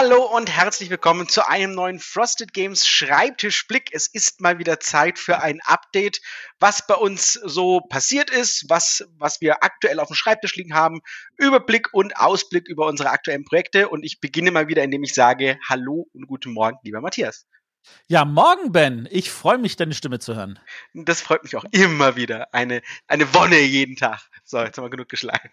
Hallo und herzlich willkommen zu einem neuen Frosted Games Schreibtischblick. Es ist mal wieder Zeit für ein Update, was bei uns so passiert ist, was, was wir aktuell auf dem Schreibtisch liegen haben, Überblick und Ausblick über unsere aktuellen Projekte. Und ich beginne mal wieder, indem ich sage Hallo und guten Morgen, lieber Matthias. Ja, morgen, Ben. Ich freue mich, deine Stimme zu hören. Das freut mich auch immer wieder. Eine, eine Wonne jeden Tag. So, jetzt haben wir genug geschlagen.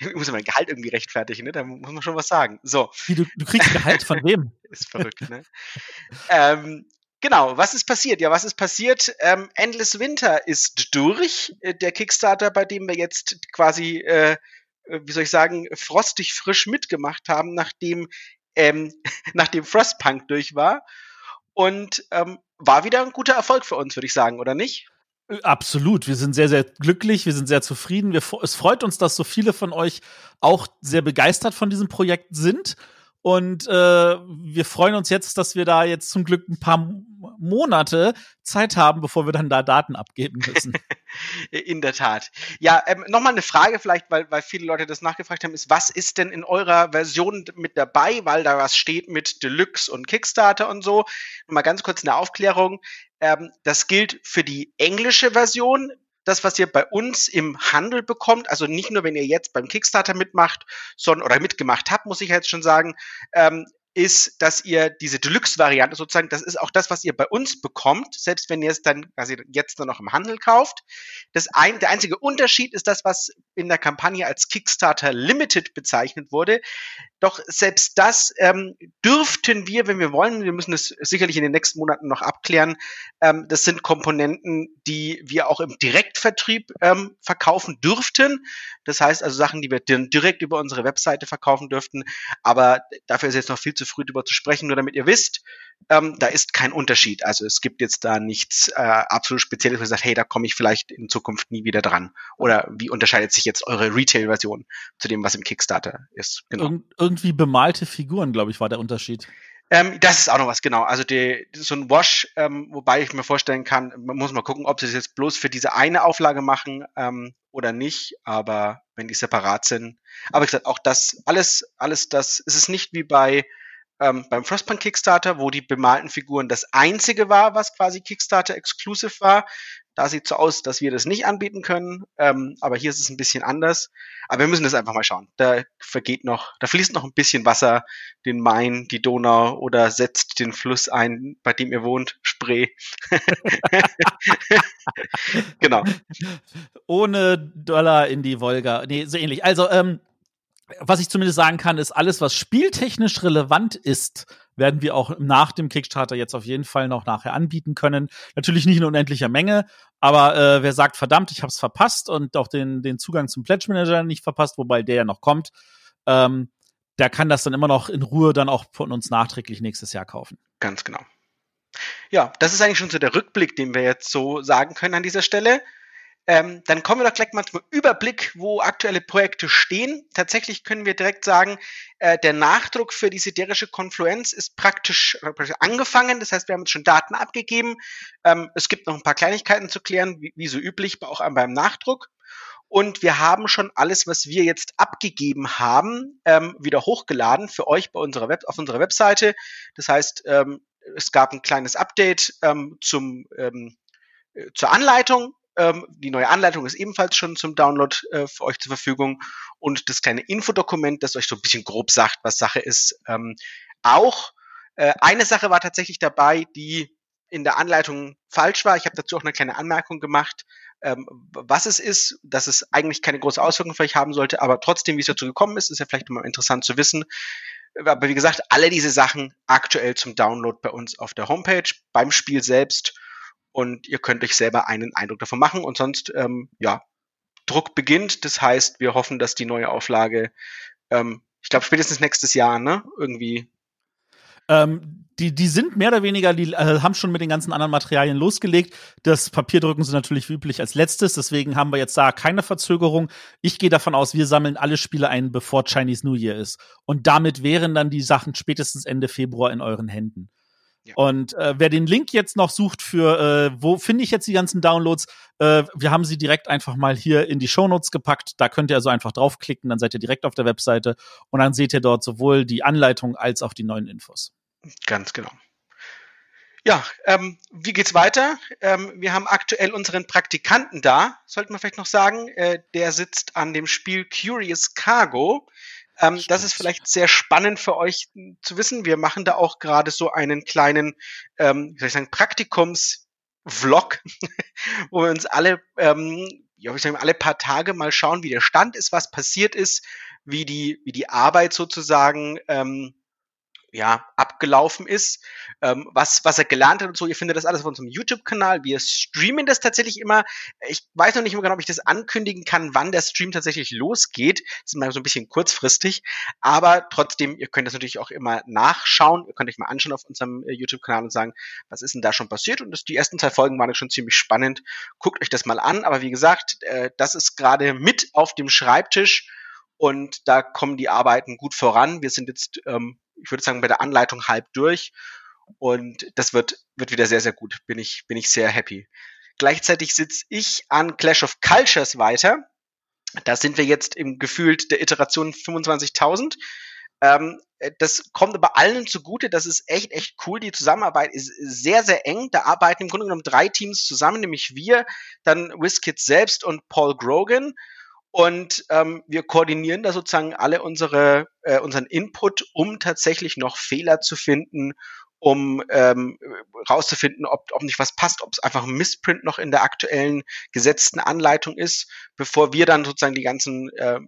Ich muss mein Gehalt irgendwie rechtfertigen, ne? Da muss man schon was sagen. So. Wie, du, du kriegst Gehalt von wem? ist verrückt, ne? ähm, Genau, was ist passiert? Ja, was ist passiert? Ähm, Endless Winter ist durch. Äh, der Kickstarter, bei dem wir jetzt quasi, äh, äh, wie soll ich sagen, frostig frisch mitgemacht haben, nachdem, ähm, nachdem Frostpunk durch war. Und ähm, war wieder ein guter Erfolg für uns, würde ich sagen, oder nicht? Absolut. Wir sind sehr, sehr glücklich. Wir sind sehr zufrieden. Wir, es freut uns, dass so viele von euch auch sehr begeistert von diesem Projekt sind. Und äh, wir freuen uns jetzt, dass wir da jetzt zum Glück ein paar Monate Zeit haben, bevor wir dann da Daten abgeben müssen. in der Tat. Ja, ähm, nochmal eine Frage vielleicht, weil, weil viele Leute das nachgefragt haben, ist, was ist denn in eurer Version mit dabei, weil da was steht mit Deluxe und Kickstarter und so. Mal ganz kurz eine Aufklärung. Ähm, das gilt für die englische Version. Das, was ihr bei uns im Handel bekommt, also nicht nur, wenn ihr jetzt beim Kickstarter mitmacht, sondern oder mitgemacht habt, muss ich jetzt schon sagen, ähm, ist, dass ihr diese Deluxe-Variante sozusagen, das ist auch das, was ihr bei uns bekommt, selbst wenn ihr es dann quasi jetzt nur noch im Handel kauft. Das ein, der einzige Unterschied ist das, was in der Kampagne als Kickstarter Limited bezeichnet wurde. Doch selbst das ähm, dürften wir, wenn wir wollen, wir müssen es sicherlich in den nächsten Monaten noch abklären, ähm, das sind Komponenten, die wir auch im Direktvertrieb ähm, verkaufen dürften. Das heißt also Sachen, die wir direkt über unsere Webseite verkaufen dürften. Aber dafür ist jetzt noch viel zu früh darüber zu sprechen, nur damit ihr wisst, ähm, da ist kein Unterschied. Also es gibt jetzt da nichts äh, absolut Spezielles, wo ihr sagt, hey, da komme ich vielleicht in Zukunft nie wieder dran. Oder wie unterscheidet sich jetzt eure Retail-Version zu dem, was im Kickstarter ist? Genau. Ir irgendwie bemalte Figuren, glaube ich, war der Unterschied. Ähm, das ist auch noch was, genau. Also die, so ein Wash, ähm, wobei ich mir vorstellen kann, man muss mal gucken, ob sie das jetzt bloß für diese eine Auflage machen ähm, oder nicht, aber wenn die separat sind. Aber ich gesagt, auch das, alles, alles das, es ist nicht wie bei ähm, beim Frostpunk Kickstarter, wo die bemalten Figuren das einzige war, was quasi Kickstarter exclusive war. Da sieht so aus, dass wir das nicht anbieten können, ähm, aber hier ist es ein bisschen anders. Aber wir müssen das einfach mal schauen. Da vergeht noch, da fließt noch ein bisschen Wasser den Main, die Donau oder setzt den Fluss ein, bei dem ihr wohnt, Spree. genau. Ohne Dollar in die Wolga. Nee, so ähnlich. Also, ähm, was ich zumindest sagen kann, ist, alles, was spieltechnisch relevant ist, werden wir auch nach dem Kickstarter jetzt auf jeden Fall noch nachher anbieten können. Natürlich nicht in unendlicher Menge, aber äh, wer sagt, verdammt, ich habe es verpasst und auch den, den Zugang zum Pledge Manager nicht verpasst, wobei der ja noch kommt, ähm, der kann das dann immer noch in Ruhe dann auch von uns nachträglich nächstes Jahr kaufen. Ganz genau. Ja, das ist eigentlich schon so der Rückblick, den wir jetzt so sagen können an dieser Stelle. Ähm, dann kommen wir doch gleich mal zum Überblick, wo aktuelle Projekte stehen. Tatsächlich können wir direkt sagen, äh, der Nachdruck für die siderische Konfluenz ist praktisch, angefangen. Das heißt, wir haben jetzt schon Daten abgegeben. Ähm, es gibt noch ein paar Kleinigkeiten zu klären, wie, wie so üblich, auch beim Nachdruck. Und wir haben schon alles, was wir jetzt abgegeben haben, ähm, wieder hochgeladen für euch bei unserer Web auf unserer Webseite. Das heißt, ähm, es gab ein kleines Update ähm, zum ähm, äh, zur Anleitung ähm, die neue Anleitung ist ebenfalls schon zum Download äh, für euch zur Verfügung und das kleine Infodokument, das euch so ein bisschen grob sagt, was Sache ist, ähm, auch. Äh, eine Sache war tatsächlich dabei, die in der Anleitung falsch war. Ich habe dazu auch eine kleine Anmerkung gemacht, ähm, was es ist, dass es eigentlich keine große Auswirkung für euch haben sollte, aber trotzdem, wie es dazu gekommen ist, ist ja vielleicht immer interessant zu wissen. Aber wie gesagt, alle diese Sachen aktuell zum Download bei uns auf der Homepage, beim Spiel selbst und ihr könnt euch selber einen Eindruck davon machen und sonst, ähm, ja, Druck beginnt. Das heißt, wir hoffen, dass die neue Auflage, ähm, ich glaube, spätestens nächstes Jahr, ne, irgendwie. Ähm, die, die sind mehr oder weniger, die äh, haben schon mit den ganzen anderen Materialien losgelegt. Das Papierdrücken sind natürlich wie üblich als letztes, deswegen haben wir jetzt da keine Verzögerung. Ich gehe davon aus, wir sammeln alle Spiele ein, bevor Chinese New Year ist. Und damit wären dann die Sachen spätestens Ende Februar in euren Händen. Ja. Und äh, wer den Link jetzt noch sucht für, äh, wo finde ich jetzt die ganzen Downloads, äh, wir haben sie direkt einfach mal hier in die Shownotes gepackt. Da könnt ihr also einfach draufklicken, dann seid ihr direkt auf der Webseite und dann seht ihr dort sowohl die Anleitung als auch die neuen Infos. Ganz genau. Ja, ähm, wie geht's weiter? Ähm, wir haben aktuell unseren Praktikanten da, sollten wir vielleicht noch sagen. Äh, der sitzt an dem Spiel Curious Cargo. Ähm, das ist vielleicht sehr spannend für euch zu wissen. Wir machen da auch gerade so einen kleinen, ähm, wie soll ich sagen, Praktikums-Vlog, wo wir uns alle, ähm, ja, ich sagen, alle paar Tage mal schauen, wie der Stand ist, was passiert ist, wie die, wie die Arbeit sozusagen ähm, ja, abgelaufen ist, ähm, was, was er gelernt hat und so. Ihr findet das alles auf unserem YouTube-Kanal. Wir streamen das tatsächlich immer. Ich weiß noch nicht mehr genau, ob ich das ankündigen kann, wann der Stream tatsächlich losgeht. Das ist mal so ein bisschen kurzfristig. Aber trotzdem, ihr könnt das natürlich auch immer nachschauen. Ihr könnt euch mal anschauen auf unserem äh, YouTube-Kanal und sagen, was ist denn da schon passiert? Und das, die ersten zwei Folgen waren schon ziemlich spannend. Guckt euch das mal an. Aber wie gesagt, äh, das ist gerade mit auf dem Schreibtisch. Und da kommen die Arbeiten gut voran. Wir sind jetzt ähm, ich würde sagen, bei der Anleitung halb durch. Und das wird, wird wieder sehr, sehr gut. Bin ich, bin ich sehr happy. Gleichzeitig sitze ich an Clash of Cultures weiter. Da sind wir jetzt im gefühlt der Iteration 25.000. Ähm, das kommt aber allen zugute. Das ist echt, echt cool. Die Zusammenarbeit ist sehr, sehr eng. Da arbeiten im Grunde genommen drei Teams zusammen, nämlich wir, dann WizKids selbst und Paul Grogan. Und ähm, wir koordinieren da sozusagen alle unsere, äh, unseren Input, um tatsächlich noch Fehler zu finden, um ähm, rauszufinden, ob, ob nicht was passt, ob es einfach ein Missprint noch in der aktuellen gesetzten Anleitung ist, bevor wir dann sozusagen die ganzen äh,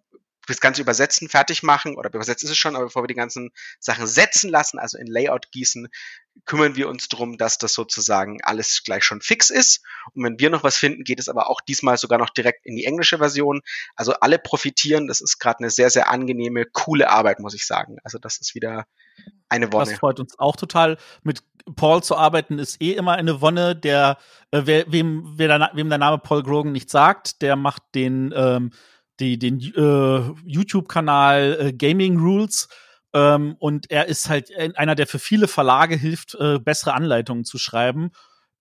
das ganze Übersetzen fertig machen, oder übersetzt ist es schon, aber bevor wir die ganzen Sachen setzen lassen, also in Layout gießen, kümmern wir uns darum, dass das sozusagen alles gleich schon fix ist. Und wenn wir noch was finden, geht es aber auch diesmal sogar noch direkt in die englische Version. Also alle profitieren. Das ist gerade eine sehr, sehr angenehme, coole Arbeit, muss ich sagen. Also das ist wieder eine Wonne. Das freut uns auch total. Mit Paul zu arbeiten ist eh immer eine Wonne. Der, äh, wer, wem, wer der, wem der Name Paul Grogan nicht sagt, der macht den ähm, die, den äh, YouTube-Kanal äh, Gaming Rules. Ähm, und er ist halt einer, der für viele Verlage hilft, äh, bessere Anleitungen zu schreiben.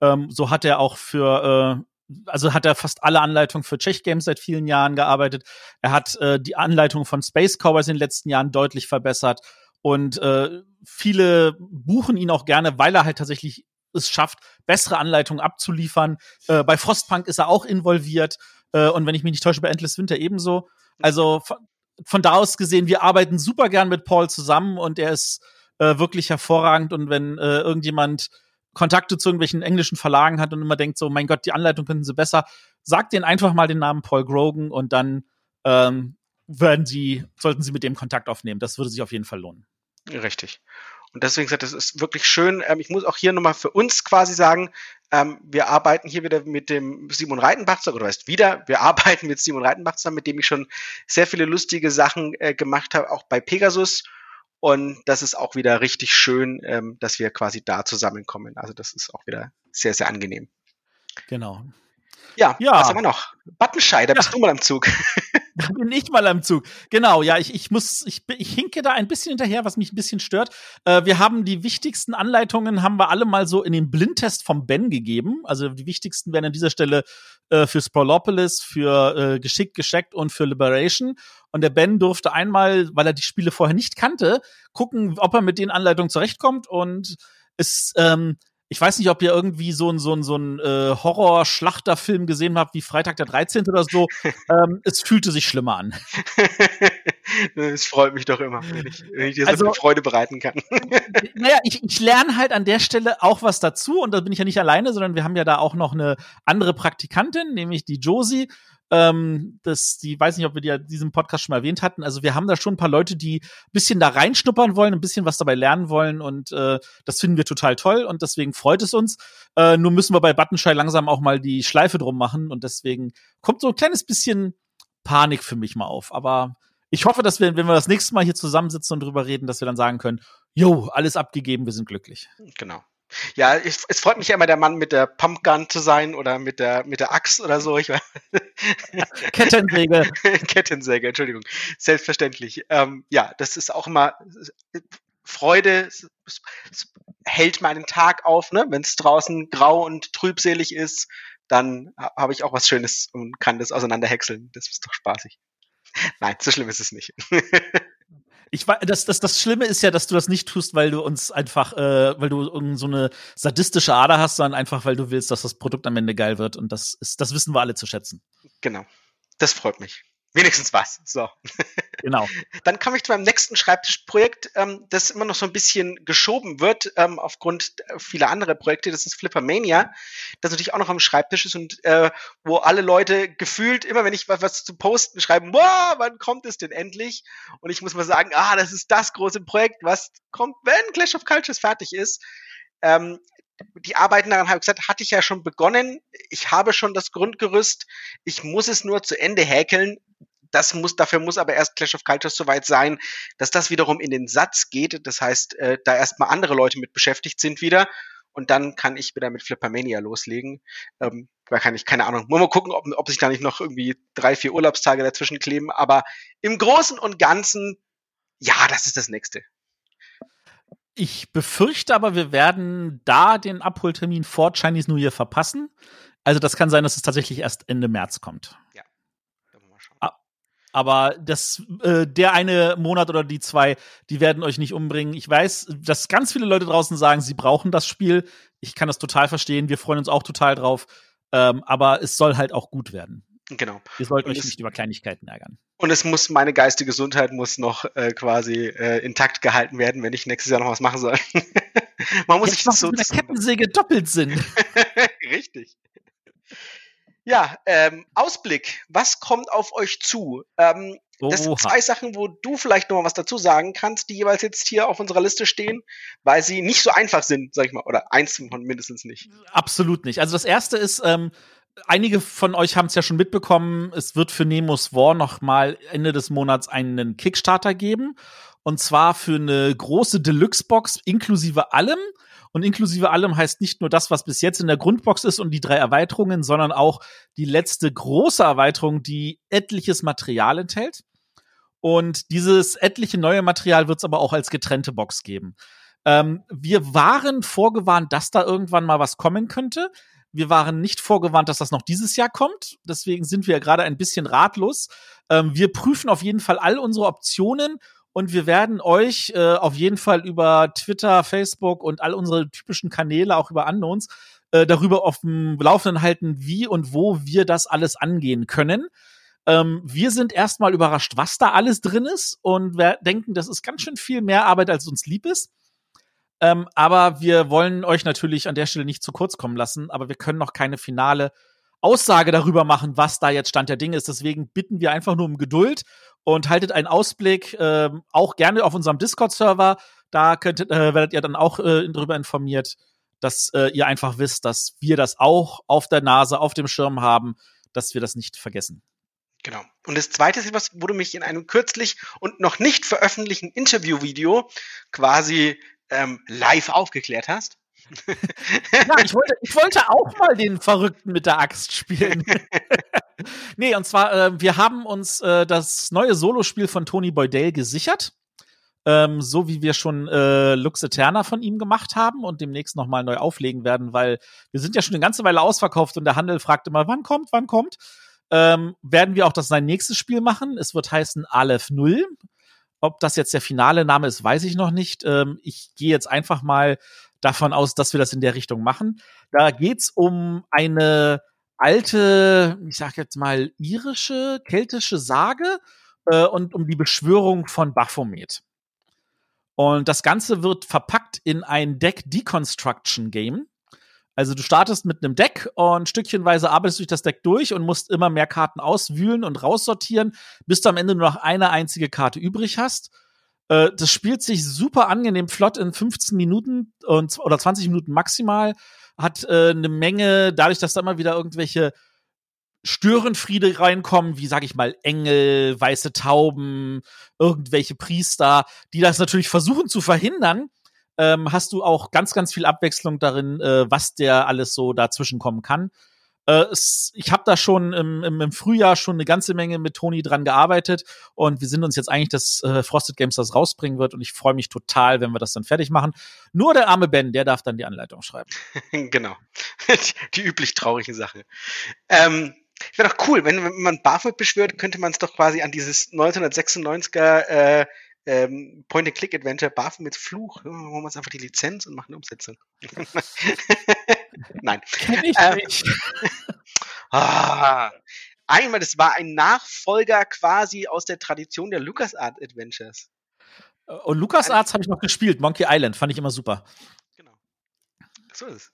Ähm, so hat er auch für, äh, also hat er fast alle Anleitungen für Czech Games seit vielen Jahren gearbeitet. Er hat äh, die Anleitung von Space Cowboys in den letzten Jahren deutlich verbessert. Und äh, viele buchen ihn auch gerne, weil er halt tatsächlich es schafft, bessere Anleitungen abzuliefern. Äh, bei Frostpunk ist er auch involviert. Äh, und wenn ich mich nicht täusche, bei Endless Winter ebenso. Also von, da aus gesehen, wir arbeiten super gern mit Paul zusammen und er ist äh, wirklich hervorragend. Und wenn äh, irgendjemand Kontakte zu irgendwelchen englischen Verlagen hat und immer denkt so, mein Gott, die Anleitung könnten sie besser, sagt denen einfach mal den Namen Paul Grogan und dann ähm, werden sie, sollten sie mit dem Kontakt aufnehmen. Das würde sich auf jeden Fall lohnen. Richtig. Und deswegen gesagt, das ist wirklich schön. Ähm, ich muss auch hier nochmal für uns quasi sagen, ähm, wir arbeiten hier wieder mit dem Simon Reitenbach zusammen, oder heißt wieder, wir arbeiten mit Simon Reitenbach zusammen, mit dem ich schon sehr viele lustige Sachen äh, gemacht habe, auch bei Pegasus. Und das ist auch wieder richtig schön, ähm, dass wir quasi da zusammenkommen. Also das ist auch wieder sehr, sehr angenehm. Genau. Ja, ja. was haben wir noch? Buttonschei, da ja. bist du mal am Zug. Bin ich mal am Zug. Genau, ja, ich, ich muss, ich, ich hinke da ein bisschen hinterher, was mich ein bisschen stört. Äh, wir haben die wichtigsten Anleitungen, haben wir alle mal so in den Blindtest vom Ben gegeben. Also die wichtigsten werden an dieser Stelle äh, für Sprolopolis, für äh, Geschickt, Gescheckt und für Liberation. Und der Ben durfte einmal, weil er die Spiele vorher nicht kannte, gucken, ob er mit den Anleitungen zurechtkommt. Und es, ähm, ich weiß nicht, ob ihr irgendwie so ein so ein so ein äh, Horror-Schlachterfilm gesehen habt, wie Freitag der 13. oder so. ähm, es fühlte sich schlimmer an. Es freut mich doch immer, wenn ich, wenn ich dir so also, viel Freude bereiten kann. naja, ich, ich lerne halt an der Stelle auch was dazu und da bin ich ja nicht alleine, sondern wir haben ja da auch noch eine andere Praktikantin, nämlich die Josie. Ähm, das, die weiß nicht, ob wir die ja diesem Podcast schon mal erwähnt hatten. Also wir haben da schon ein paar Leute, die ein bisschen da reinschnuppern wollen, ein bisschen was dabei lernen wollen und äh, das finden wir total toll und deswegen freut es uns. Äh, nur müssen wir bei Buttonschei langsam auch mal die Schleife drum machen und deswegen kommt so ein kleines bisschen Panik für mich mal auf. Aber ich hoffe, dass wir, wenn wir das nächste Mal hier zusammensitzen und drüber reden, dass wir dann sagen können, jo, alles abgegeben, wir sind glücklich. Genau. Ja, ich, es freut mich ja immer, der Mann mit der Pumpgun zu sein oder mit der, mit der Axt oder so. Ich Kettensäge. Kettensäge, Entschuldigung. Selbstverständlich. Ähm, ja, das ist auch immer Freude, hält meinen Tag auf, ne? Wenn es draußen grau und trübselig ist, dann habe ich auch was Schönes und kann das auseinanderhäckseln. Das ist doch spaßig. Nein, so schlimm ist es nicht. Ich weiß, das, das, das Schlimme ist ja, dass du das nicht tust, weil du uns einfach, äh, weil du so eine sadistische Ader hast, sondern einfach, weil du willst, dass das Produkt am Ende geil wird. Und das ist, das wissen wir alle zu schätzen. Genau. Das freut mich. Wenigstens was. So. Genau. Dann komme ich zu meinem nächsten Schreibtischprojekt, ähm, das immer noch so ein bisschen geschoben wird, ähm, aufgrund vieler anderer Projekte. Das ist Flippermania, das natürlich auch noch am Schreibtisch ist und äh, wo alle Leute gefühlt, immer wenn ich was, was zu posten, schreiben, wow, wann kommt es denn endlich? Und ich muss mal sagen, ah, das ist das große Projekt, was kommt, wenn Clash of Cultures fertig ist. Ähm, die Arbeiten daran, habe ich gesagt, hatte ich ja schon begonnen. Ich habe schon das Grundgerüst. Ich muss es nur zu Ende häkeln das muss, dafür muss aber erst Clash of Cultures soweit sein, dass das wiederum in den Satz geht. Das heißt, äh, da erstmal andere Leute mit beschäftigt sind wieder. Und dann kann ich wieder mit Flippermania loslegen. Ähm, da kann ich, keine Ahnung, mal gucken, ob, ob sich da nicht noch irgendwie drei, vier Urlaubstage dazwischen kleben. Aber im Großen und Ganzen, ja, das ist das nächste. Ich befürchte aber, wir werden da den Abholtermin vor Chinese New Year verpassen. Also das kann sein, dass es tatsächlich erst Ende März kommt. Ja. Aber das, äh, der eine Monat oder die zwei, die werden euch nicht umbringen. Ich weiß, dass ganz viele Leute draußen sagen, sie brauchen das Spiel. Ich kann das total verstehen. Wir freuen uns auch total drauf. Ähm, aber es soll halt auch gut werden. Genau. Ihr sollt und euch nicht über Kleinigkeiten ärgern. Und es muss, meine geistige Gesundheit muss noch äh, quasi äh, intakt gehalten werden, wenn ich nächstes Jahr noch was machen soll. Man muss Jetzt sich so. Mit der Kettensäge doppelt Sinn. Richtig. Ja, ähm, Ausblick. Was kommt auf euch zu? Ähm, das sind zwei Sachen, wo du vielleicht noch mal was dazu sagen kannst, die jeweils jetzt hier auf unserer Liste stehen, weil sie nicht so einfach sind, sag ich mal, oder eins von mindestens nicht. Absolut nicht. Also das erste ist, ähm, einige von euch haben es ja schon mitbekommen, es wird für Nemos War noch mal Ende des Monats einen Kickstarter geben. Und zwar für eine große Deluxe-Box inklusive allem. Und inklusive allem heißt nicht nur das, was bis jetzt in der Grundbox ist und die drei Erweiterungen, sondern auch die letzte große Erweiterung, die etliches Material enthält. Und dieses etliche neue Material wird es aber auch als getrennte Box geben. Ähm, wir waren vorgewarnt, dass da irgendwann mal was kommen könnte. Wir waren nicht vorgewarnt, dass das noch dieses Jahr kommt. Deswegen sind wir gerade ein bisschen ratlos. Ähm, wir prüfen auf jeden Fall all unsere Optionen und wir werden euch äh, auf jeden Fall über Twitter, Facebook und all unsere typischen Kanäle, auch über Unknowns, äh, darüber auf dem Laufenden halten, wie und wo wir das alles angehen können. Ähm, wir sind erstmal überrascht, was da alles drin ist und wir denken, das ist ganz schön viel mehr Arbeit, als uns lieb ist. Ähm, aber wir wollen euch natürlich an der Stelle nicht zu kurz kommen lassen, aber wir können noch keine finale Aussage darüber machen, was da jetzt Stand der Dinge ist. Deswegen bitten wir einfach nur um Geduld und haltet einen Ausblick, äh, auch gerne auf unserem Discord-Server. Da könntet, äh, werdet ihr dann auch äh, darüber informiert, dass äh, ihr einfach wisst, dass wir das auch auf der Nase, auf dem Schirm haben, dass wir das nicht vergessen. Genau. Und das zweite ist etwas, wo du mich in einem kürzlich und noch nicht veröffentlichten Interviewvideo quasi ähm, live aufgeklärt hast. ja, ich wollte, ich wollte auch mal den Verrückten mit der Axt spielen. nee, und zwar, äh, wir haben uns äh, das neue Solospiel von Tony Boydale gesichert. Ähm, so wie wir schon äh, Lux Eterna von ihm gemacht haben und demnächst nochmal neu auflegen werden, weil wir sind ja schon eine ganze Weile ausverkauft und der Handel fragt immer, wann kommt, wann kommt. Ähm, werden wir auch das sein nächstes Spiel machen. Es wird heißen Aleph Null. Ob das jetzt der finale Name ist, weiß ich noch nicht. Ähm, ich gehe jetzt einfach mal davon aus, dass wir das in der Richtung machen. Da geht's um eine alte, ich sag jetzt mal, irische, keltische Sage äh, und um die Beschwörung von Baphomet. Und das Ganze wird verpackt in ein Deck-Deconstruction-Game. Also du startest mit einem Deck und stückchenweise arbeitest du durch das Deck durch und musst immer mehr Karten auswühlen und raussortieren, bis du am Ende nur noch eine einzige Karte übrig hast. Äh, das spielt sich super angenehm flott in 15 Minuten und, oder 20 Minuten maximal. Hat äh, eine Menge, dadurch, dass da immer wieder irgendwelche Störenfriede reinkommen, wie sag ich mal, Engel, weiße Tauben, irgendwelche Priester, die das natürlich versuchen zu verhindern, ähm, hast du auch ganz, ganz viel Abwechslung darin, äh, was der alles so dazwischen kommen kann. Äh, ich habe da schon im, im, Frühjahr schon eine ganze Menge mit Toni dran gearbeitet und wir sind uns jetzt eigentlich, dass äh, Frosted Games das rausbringen wird und ich freue mich total, wenn wir das dann fertig machen. Nur der arme Ben, der darf dann die Anleitung schreiben. genau. die, die üblich traurigen Sache. Ähm, wäre doch cool, wenn, wenn man BAföG beschwört, könnte man es doch quasi an dieses 1996er äh, ähm, Point-and-Click-Adventure BAföG mit Fluch. Holen wir uns einfach die Lizenz und machen eine Umsetzung. Nein. Kenn ich ähm, nicht. ah, einmal, das war ein Nachfolger quasi aus der Tradition der LucasArts Adventures. Und LucasArts habe ich noch gespielt, Monkey Island, fand ich immer super. Genau. So ist es.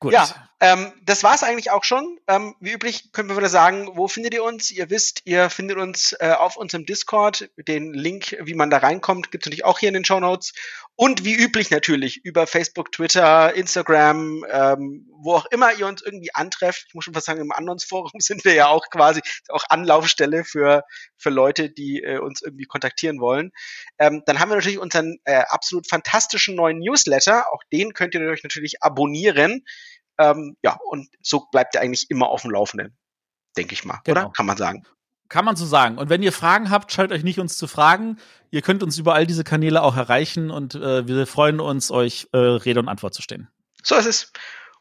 Gut. Ja, ähm, das war's eigentlich auch schon. Ähm, wie üblich können wir wieder sagen, wo findet ihr uns? Ihr wisst, ihr findet uns äh, auf unserem Discord. Den Link, wie man da reinkommt, gibt's natürlich auch hier in den Show Notes. Und wie üblich natürlich über Facebook, Twitter, Instagram, ähm, wo auch immer ihr uns irgendwie antrefft. Ich muss schon fast sagen, im Annons-Forum sind wir ja auch quasi auch Anlaufstelle für, für Leute, die äh, uns irgendwie kontaktieren wollen. Ähm, dann haben wir natürlich unseren äh, absolut fantastischen neuen Newsletter. Auch den könnt ihr euch natürlich abonnieren. Ähm, ja, und so bleibt er eigentlich immer auf dem Laufenden, denke ich mal, genau. oder? Kann man sagen. Kann man so sagen. Und wenn ihr Fragen habt, schaltet euch nicht uns zu fragen. Ihr könnt uns über all diese Kanäle auch erreichen und äh, wir freuen uns, euch äh, Rede und Antwort zu stehen. So ist es.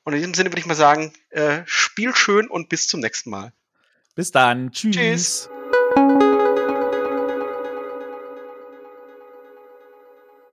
Und in diesem Sinne würde ich mal sagen, äh, spiel schön und bis zum nächsten Mal. Bis dann. Tschüss. Tschüss.